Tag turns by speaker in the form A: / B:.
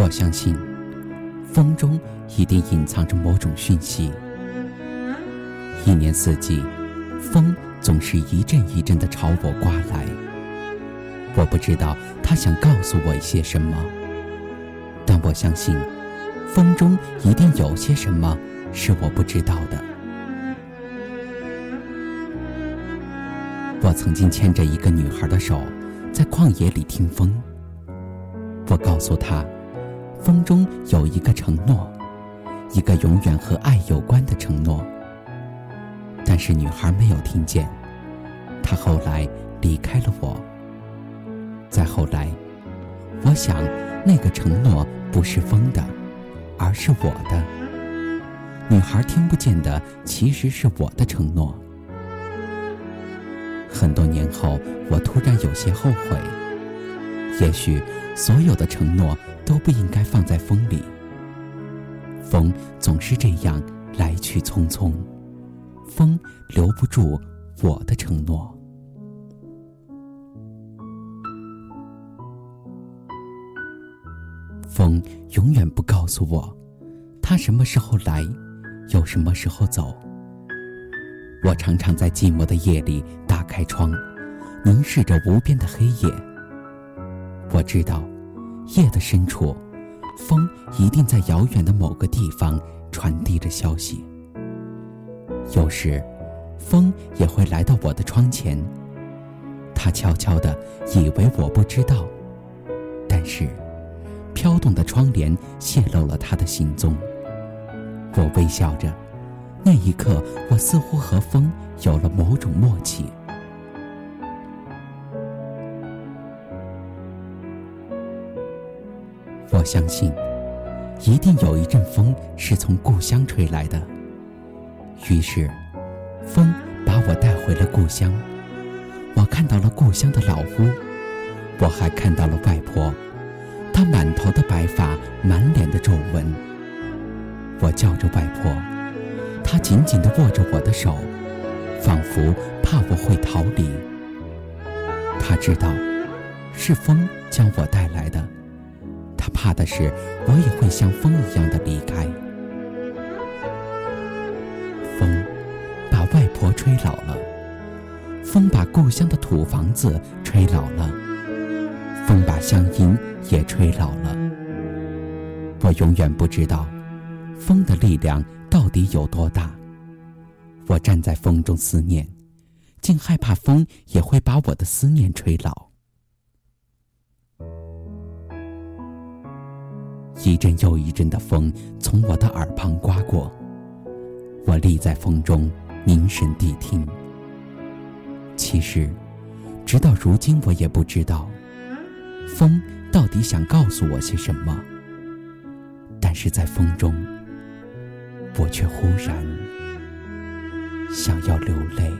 A: 我相信，风中一定隐藏着某种讯息。一年四季，风总是一阵一阵的朝我刮来。我不知道他想告诉我一些什么，但我相信，风中一定有些什么是我不知道的。我曾经牵着一个女孩的手，在旷野里听风。我告诉她。风中有一个承诺，一个永远和爱有关的承诺。但是女孩没有听见，她后来离开了我。再后来，我想那个承诺不是风的，而是我的。女孩听不见的其实是我的承诺。很多年后，我突然有些后悔。也许所有的承诺。都不应该放在风里。风总是这样来去匆匆，风留不住我的承诺。风永远不告诉我，它什么时候来，又什么时候走。我常常在寂寞的夜里打开窗，凝视着无边的黑夜。我知道。夜的深处，风一定在遥远的某个地方传递着消息。有时，风也会来到我的窗前。他悄悄的以为我不知道，但是，飘动的窗帘泄露了他的行踪。我微笑着，那一刻，我似乎和风有了某种默契。我相信，一定有一阵风是从故乡吹来的。于是，风把我带回了故乡。我看到了故乡的老屋，我还看到了外婆，她满头的白发，满脸的皱纹。我叫着外婆，她紧紧地握着我的手，仿佛怕我会逃离。她知道，是风将我带来的。怕的是，我也会像风一样的离开。风把外婆吹老了，风把故乡的土房子吹老了，风把乡音也吹老了。我永远不知道，风的力量到底有多大。我站在风中思念，竟害怕风也会把我的思念吹老。一阵又一阵的风从我的耳旁刮过，我立在风中凝神谛听。其实，直到如今我也不知道，风到底想告诉我些什么。但是在风中，我却忽然想要流泪。